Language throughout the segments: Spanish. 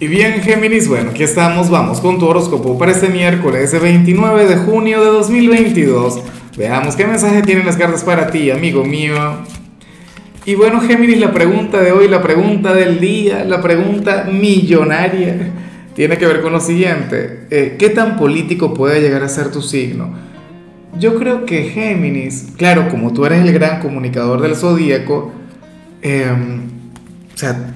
Y bien, Géminis, bueno, aquí estamos, vamos con tu horóscopo para este miércoles 29 de junio de 2022. Veamos qué mensaje tienen las cartas para ti, amigo mío. Y bueno, Géminis, la pregunta de hoy, la pregunta del día, la pregunta millonaria, tiene que ver con lo siguiente. Eh, ¿Qué tan político puede llegar a ser tu signo? Yo creo que Géminis, claro, como tú eres el gran comunicador del zodíaco, eh, o sea,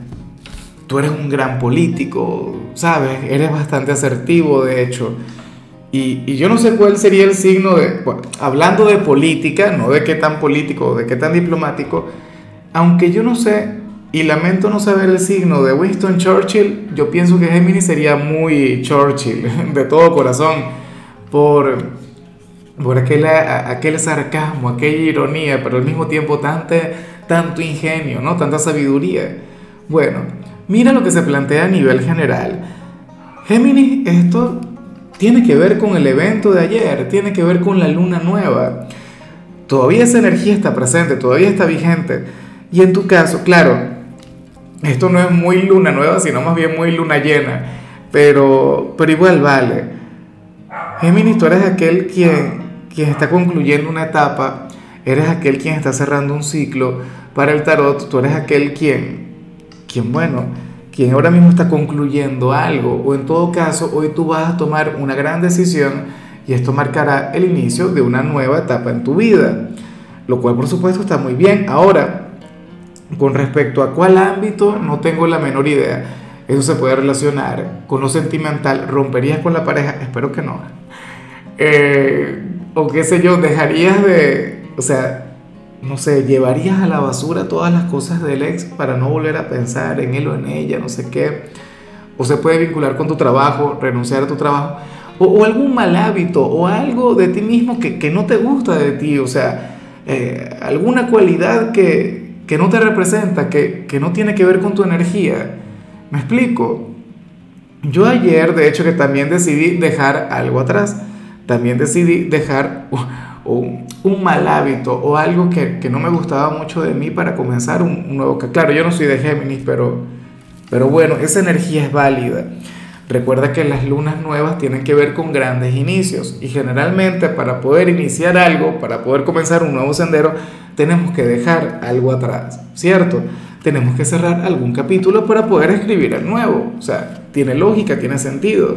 tú eres un gran político, ¿sabes? Eres bastante asertivo, de hecho. Y, yo no sé cuál sería el signo de, bueno, hablando de política, no de qué tan político, de qué tan diplomático, aunque yo no sé, y lamento no saber el signo de Winston Churchill, yo pienso que Géminis sería muy Churchill, de todo corazón, por, por aquel, aquel sarcasmo, aquella ironía, pero al mismo tiempo tanto, tanto ingenio, ¿no? Tanta sabiduría. Bueno, Mira lo que se plantea a nivel general. Géminis, esto tiene que ver con el evento de ayer, tiene que ver con la luna nueva. Todavía esa energía está presente, todavía está vigente. Y en tu caso, claro, esto no es muy luna nueva, sino más bien muy luna llena. Pero, pero igual vale. Géminis, tú eres aquel quien, quien está concluyendo una etapa, eres aquel quien está cerrando un ciclo. Para el tarot, tú eres aquel quien, quien, bueno, quien ahora mismo está concluyendo algo, o en todo caso, hoy tú vas a tomar una gran decisión y esto marcará el inicio de una nueva etapa en tu vida, lo cual por supuesto está muy bien. Ahora, con respecto a cuál ámbito, no tengo la menor idea. Eso se puede relacionar con lo sentimental. ¿Romperías con la pareja? Espero que no. Eh, o qué sé yo, dejarías de, o sea, no sé, llevarías a la basura todas las cosas del ex para no volver a pensar en él o en ella, no sé qué. O se puede vincular con tu trabajo, renunciar a tu trabajo. O, algún mal hábito o algo de ti mismo que, no te gusta de ti. O sea, eh, alguna cualidad que, que, no te representa, que, que no tiene que ver con tu energía. ¿Me explico? Yo ayer, de hecho, que también decidí dejar algo atrás. También decidí dejar o un mal hábito o algo que, no me gustaba mucho de mí para comenzar un, nuevo... Claro, yo no soy de Géminis, pero, pero bueno, esa energía es válida. Recuerda que las lunas nuevas tienen que ver con grandes inicios y generalmente para poder iniciar algo, para poder comenzar un nuevo sendero, tenemos que dejar algo atrás, ¿cierto? Tenemos que cerrar algún capítulo para poder escribir el nuevo. O sea, tiene lógica, tiene sentido.